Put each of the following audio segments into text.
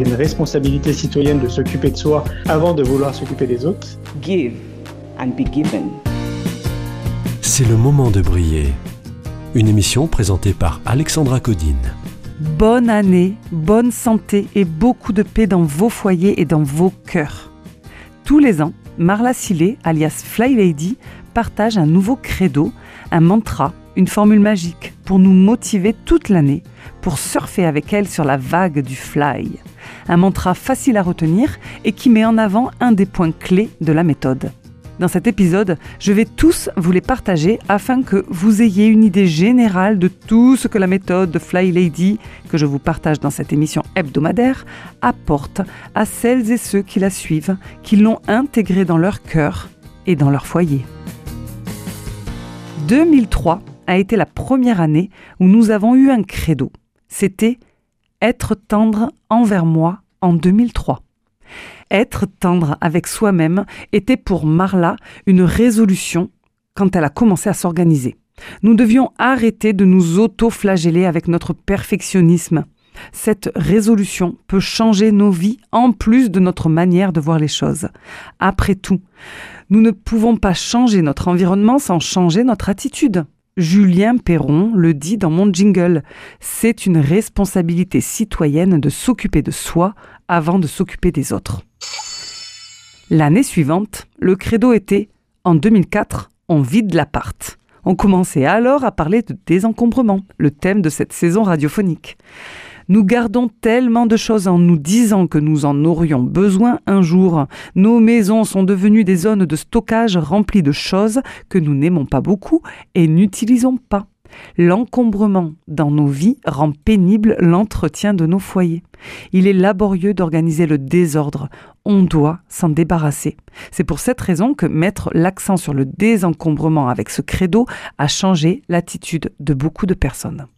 une responsabilité citoyenne de s'occuper de soi avant de vouloir s'occuper des autres. give and be given. C'est le moment de briller. Une émission présentée par Alexandra Codine. Bonne année, bonne santé et beaucoup de paix dans vos foyers et dans vos cœurs. Tous les ans, Marla Sillet, alias Fly Lady, partage un nouveau credo, un mantra, une formule magique pour nous motiver toute l'année, pour surfer avec elle sur la vague du fly. Un mantra facile à retenir et qui met en avant un des points clés de la méthode. Dans cet épisode, je vais tous vous les partager afin que vous ayez une idée générale de tout ce que la méthode de Fly Lady, que je vous partage dans cette émission hebdomadaire, apporte à celles et ceux qui la suivent, qui l'ont intégrée dans leur cœur et dans leur foyer. 2003 a été la première année où nous avons eu un credo. C'était être tendre envers moi en 2003. Être tendre avec soi-même était pour Marla une résolution quand elle a commencé à s'organiser. Nous devions arrêter de nous auto-flageller avec notre perfectionnisme. Cette résolution peut changer nos vies en plus de notre manière de voir les choses. Après tout, nous ne pouvons pas changer notre environnement sans changer notre attitude. Julien Perron le dit dans mon jingle. C'est une responsabilité citoyenne de s'occuper de soi avant de s'occuper des autres. L'année suivante, le credo était En 2004, on vide l'appart. On commençait alors à parler de désencombrement, le thème de cette saison radiophonique. Nous gardons tellement de choses en nous disant que nous en aurions besoin un jour. Nos maisons sont devenues des zones de stockage remplies de choses que nous n'aimons pas beaucoup et n'utilisons pas. L'encombrement dans nos vies rend pénible l'entretien de nos foyers. Il est laborieux d'organiser le désordre. On doit s'en débarrasser. C'est pour cette raison que mettre l'accent sur le désencombrement avec ce credo a changé l'attitude de beaucoup de personnes.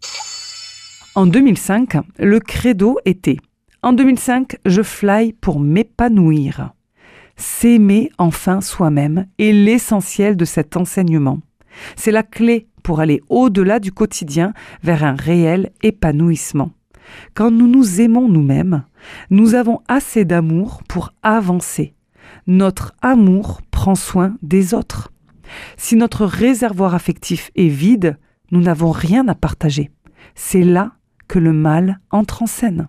En 2005, le credo était En 2005, je fly pour m'épanouir. S'aimer enfin soi-même est l'essentiel de cet enseignement. C'est la clé pour aller au-delà du quotidien vers un réel épanouissement. Quand nous nous aimons nous-mêmes, nous avons assez d'amour pour avancer. Notre amour prend soin des autres. Si notre réservoir affectif est vide, nous n'avons rien à partager. C'est là que le mal entre en scène.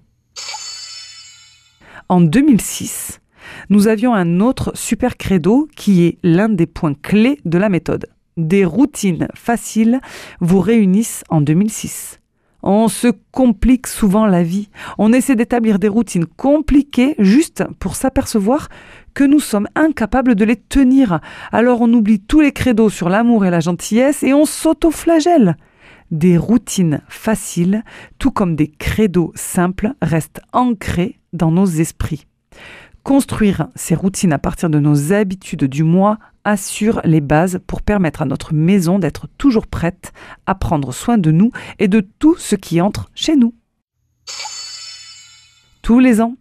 En 2006, nous avions un autre super credo qui est l'un des points clés de la méthode. Des routines faciles vous réunissent en 2006. On se complique souvent la vie. On essaie d'établir des routines compliquées juste pour s'apercevoir que nous sommes incapables de les tenir. Alors on oublie tous les credos sur l'amour et la gentillesse et on s'auto-flagelle. Des routines faciles, tout comme des credos simples, restent ancrés dans nos esprits. Construire ces routines à partir de nos habitudes du mois assure les bases pour permettre à notre maison d'être toujours prête à prendre soin de nous et de tout ce qui entre chez nous. Tous les ans,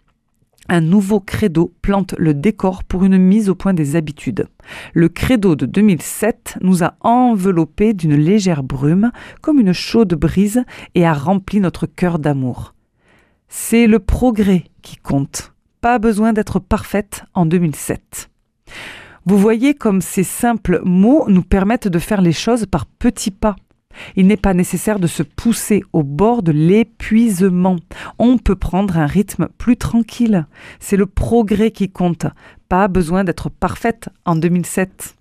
un nouveau credo plante le décor pour une mise au point des habitudes. Le credo de 2007 nous a enveloppés d'une légère brume, comme une chaude brise, et a rempli notre cœur d'amour. C'est le progrès qui compte. Pas besoin d'être parfaite en 2007. Vous voyez comme ces simples mots nous permettent de faire les choses par petits pas. Il n'est pas nécessaire de se pousser au bord de l'épuisement. On peut prendre un rythme plus tranquille. C'est le progrès qui compte. Pas besoin d'être parfaite en 2007.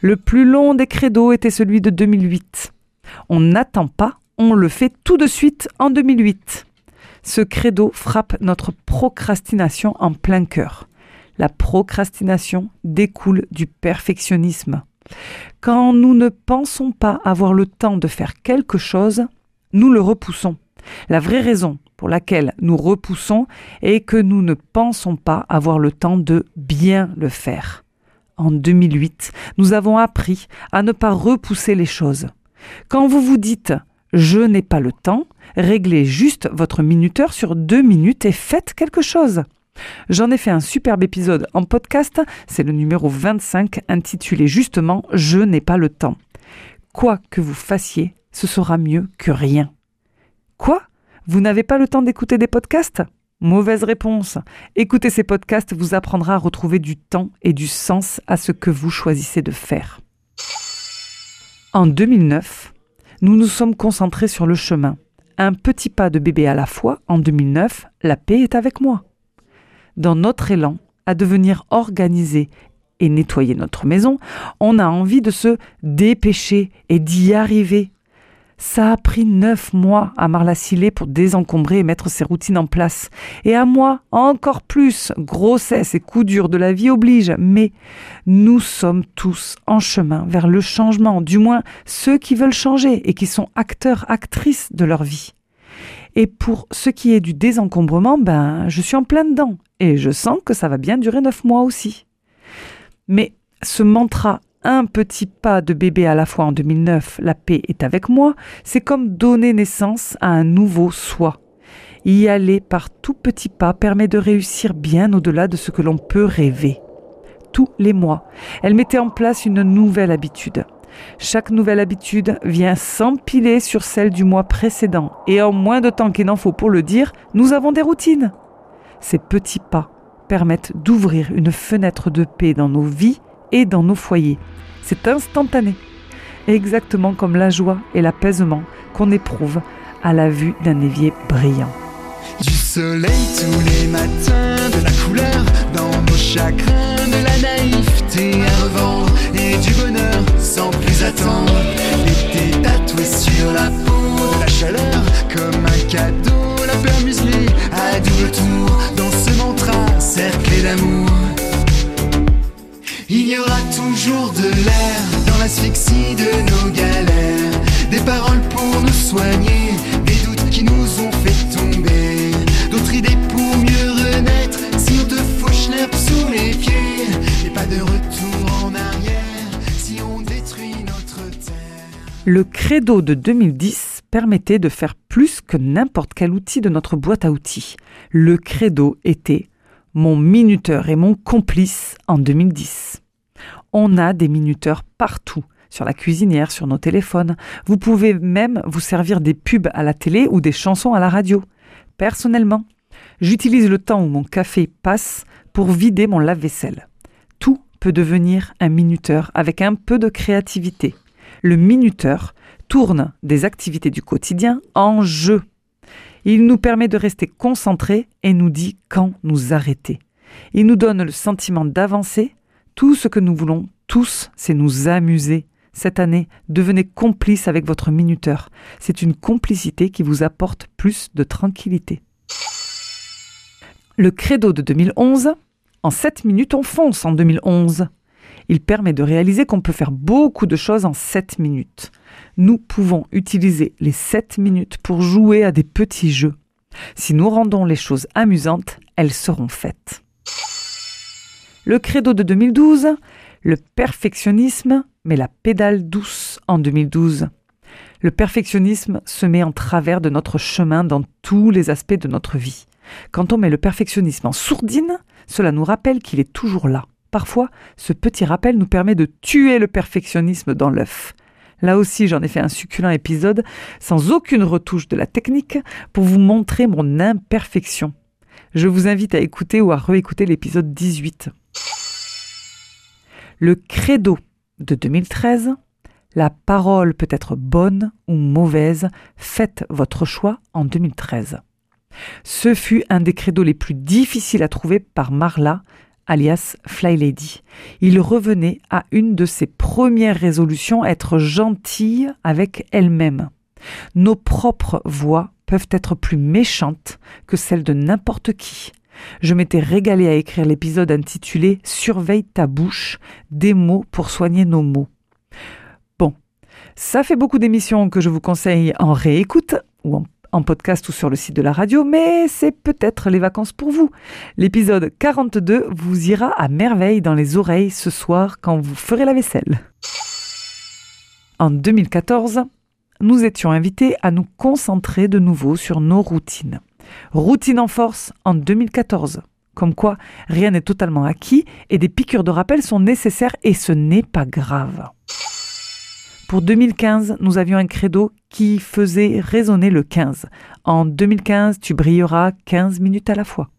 Le plus long des credos était celui de 2008. On n'attend pas, on le fait tout de suite en 2008. Ce credo frappe notre procrastination en plein cœur. La procrastination découle du perfectionnisme. Quand nous ne pensons pas avoir le temps de faire quelque chose, nous le repoussons. La vraie raison pour laquelle nous repoussons et que nous ne pensons pas avoir le temps de bien le faire. En 2008, nous avons appris à ne pas repousser les choses. Quand vous vous dites je n'ai pas le temps, réglez juste votre minuteur sur deux minutes et faites quelque chose. J'en ai fait un superbe épisode en podcast, c'est le numéro 25 intitulé justement Je n'ai pas le temps. Quoi que vous fassiez, ce sera mieux que rien. Quoi? Vous n'avez pas le temps d'écouter des podcasts? Mauvaise réponse. Écouter ces podcasts vous apprendra à retrouver du temps et du sens à ce que vous choisissez de faire. En 2009, nous nous sommes concentrés sur le chemin. Un petit pas de bébé à la fois, en 2009, la paix est avec moi. Dans notre élan à devenir organisé et nettoyer notre maison, on a envie de se dépêcher et d'y arriver. Ça a pris neuf mois à Marla Sillet pour désencombrer et mettre ses routines en place. Et à moi, encore plus. Grossesse et coups durs de la vie obligent. Mais nous sommes tous en chemin vers le changement, du moins ceux qui veulent changer et qui sont acteurs, actrices de leur vie. Et pour ce qui est du désencombrement, ben, je suis en plein dedans. Et je sens que ça va bien durer neuf mois aussi. Mais ce mantra un petit pas de bébé à la fois en 2009, la paix est avec moi, c'est comme donner naissance à un nouveau soi. Y aller par tout petits pas permet de réussir bien au-delà de ce que l'on peut rêver. Tous les mois, elle mettait en place une nouvelle habitude. Chaque nouvelle habitude vient s'empiler sur celle du mois précédent, et en moins de temps qu'il n'en faut pour le dire, nous avons des routines. Ces petits pas permettent d'ouvrir une fenêtre de paix dans nos vies et dans nos foyers. C'est instantané, exactement comme la joie et l'apaisement qu'on éprouve à la vue d'un évier brillant. Du soleil tous les matins, de la couleur dans nos chagrins, de la naïveté à revendre et du bonheur sans plus attendre. L'été tatoué sur la peau, de la chaleur Le credo de 2010 permettait de faire plus que n'importe quel outil de notre boîte à outils. Le credo était mon minuteur et mon complice en 2010. On a des minuteurs partout, sur la cuisinière, sur nos téléphones. Vous pouvez même vous servir des pubs à la télé ou des chansons à la radio. Personnellement, j'utilise le temps où mon café passe pour vider mon lave-vaisselle. Tout peut devenir un minuteur avec un peu de créativité. Le minuteur tourne des activités du quotidien en jeu. Il nous permet de rester concentrés et nous dit quand nous arrêter. Il nous donne le sentiment d'avancer. Tout ce que nous voulons tous, c'est nous amuser. Cette année, devenez complice avec votre minuteur. C'est une complicité qui vous apporte plus de tranquillité. Le credo de 2011, en 7 minutes on fonce en 2011. Il permet de réaliser qu'on peut faire beaucoup de choses en 7 minutes. Nous pouvons utiliser les 7 minutes pour jouer à des petits jeux. Si nous rendons les choses amusantes, elles seront faites. Le credo de 2012, le perfectionnisme, mais la pédale douce en 2012. Le perfectionnisme se met en travers de notre chemin dans tous les aspects de notre vie. Quand on met le perfectionnisme en sourdine, cela nous rappelle qu'il est toujours là. Parfois, ce petit rappel nous permet de tuer le perfectionnisme dans l'œuf. Là aussi, j'en ai fait un succulent épisode sans aucune retouche de la technique pour vous montrer mon imperfection. Je vous invite à écouter ou à réécouter l'épisode 18. Le credo de 2013, la parole peut être bonne ou mauvaise, faites votre choix en 2013. Ce fut un des credos les plus difficiles à trouver par Marla, alias Fly Lady. Il revenait à une de ses premières résolutions, être gentille avec elle-même. Nos propres voix peuvent être plus méchantes que celles de n'importe qui. Je m'étais régalée à écrire l'épisode intitulé Surveille ta bouche, des mots pour soigner nos mots. Bon, ça fait beaucoup d'émissions que je vous conseille en réécoute ou en en podcast ou sur le site de la radio, mais c'est peut-être les vacances pour vous. L'épisode 42 vous ira à merveille dans les oreilles ce soir quand vous ferez la vaisselle. En 2014, nous étions invités à nous concentrer de nouveau sur nos routines. Routine en force en 2014. Comme quoi, rien n'est totalement acquis et des piqûres de rappel sont nécessaires et ce n'est pas grave. Pour 2015, nous avions un credo qui faisait résonner le 15. En 2015, tu brilleras 15 minutes à la fois.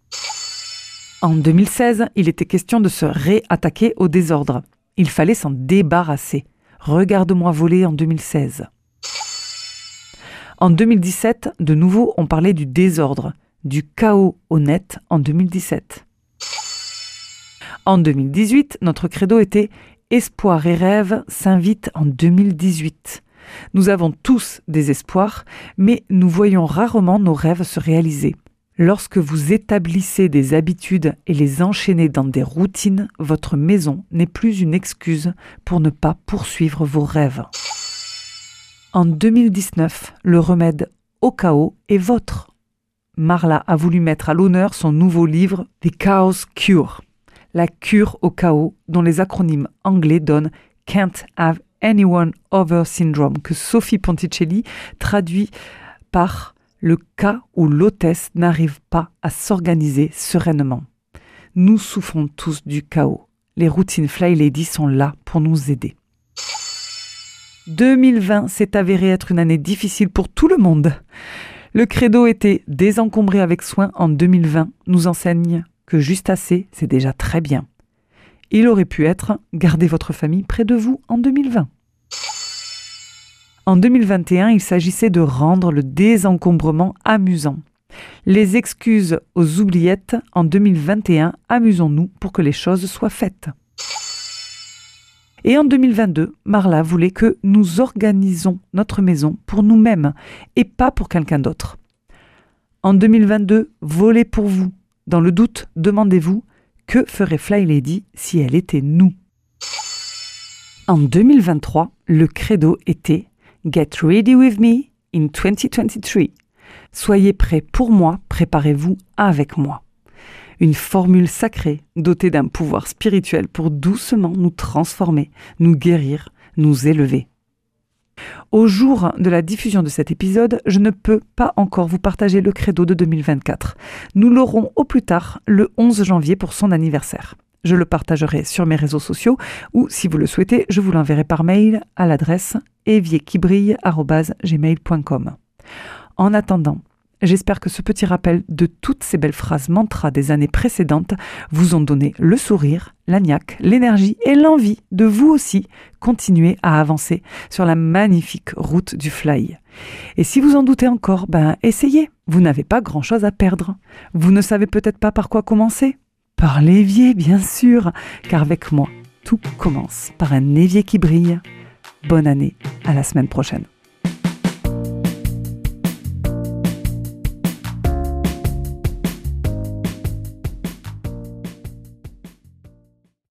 En 2016, il était question de se réattaquer au désordre. Il fallait s'en débarrasser. Regarde-moi voler en 2016. En 2017, de nouveau, on parlait du désordre, du chaos honnête en 2017. En 2018, notre credo était Espoir et rêve s'invitent en 2018. Nous avons tous des espoirs, mais nous voyons rarement nos rêves se réaliser. Lorsque vous établissez des habitudes et les enchaînez dans des routines, votre maison n'est plus une excuse pour ne pas poursuivre vos rêves. En 2019, le remède au chaos est votre. Marla a voulu mettre à l'honneur son nouveau livre The Chaos Cure, la cure au chaos, dont les acronymes anglais donnent Can't Have Anyone Over Syndrome, que Sophie Ponticelli traduit par le cas où l'hôtesse n'arrive pas à s'organiser sereinement. Nous souffrons tous du chaos. Les routines Fly Lady sont là pour nous aider. 2020 s'est avéré être une année difficile pour tout le monde. Le credo était désencombré avec soin en 2020 nous enseigne que juste assez, c'est déjà très bien. Il aurait pu être gardez votre famille près de vous en 2020. En 2021, il s'agissait de rendre le désencombrement amusant. Les excuses aux oubliettes en 2021, amusons-nous pour que les choses soient faites. Et en 2022, Marla voulait que nous organisons notre maison pour nous-mêmes et pas pour quelqu'un d'autre. En 2022, volez pour vous. Dans le doute, demandez-vous que ferait Fly Lady si elle était nous? En 2023, le credo était Get ready with me in 2023. Soyez prêts pour moi, préparez-vous avec moi. Une formule sacrée dotée d'un pouvoir spirituel pour doucement nous transformer, nous guérir, nous élever. Au jour de la diffusion de cet épisode, je ne peux pas encore vous partager le credo de 2024. Nous l'aurons au plus tard le 11 janvier pour son anniversaire. Je le partagerai sur mes réseaux sociaux ou, si vous le souhaitez, je vous l'enverrai par mail à l'adresse evierquibrille.gmail.com. En attendant, j'espère que ce petit rappel de toutes ces belles phrases mantras des années précédentes vous ont donné le sourire, la niaque, l'énergie et l'envie de vous aussi continuer à avancer sur la magnifique route du fly. Et si vous en doutez encore, ben essayez. Vous n'avez pas grand-chose à perdre. Vous ne savez peut-être pas par quoi commencer Par l'évier, bien sûr, car avec moi, tout commence par un évier qui brille. Bonne année, à la semaine prochaine.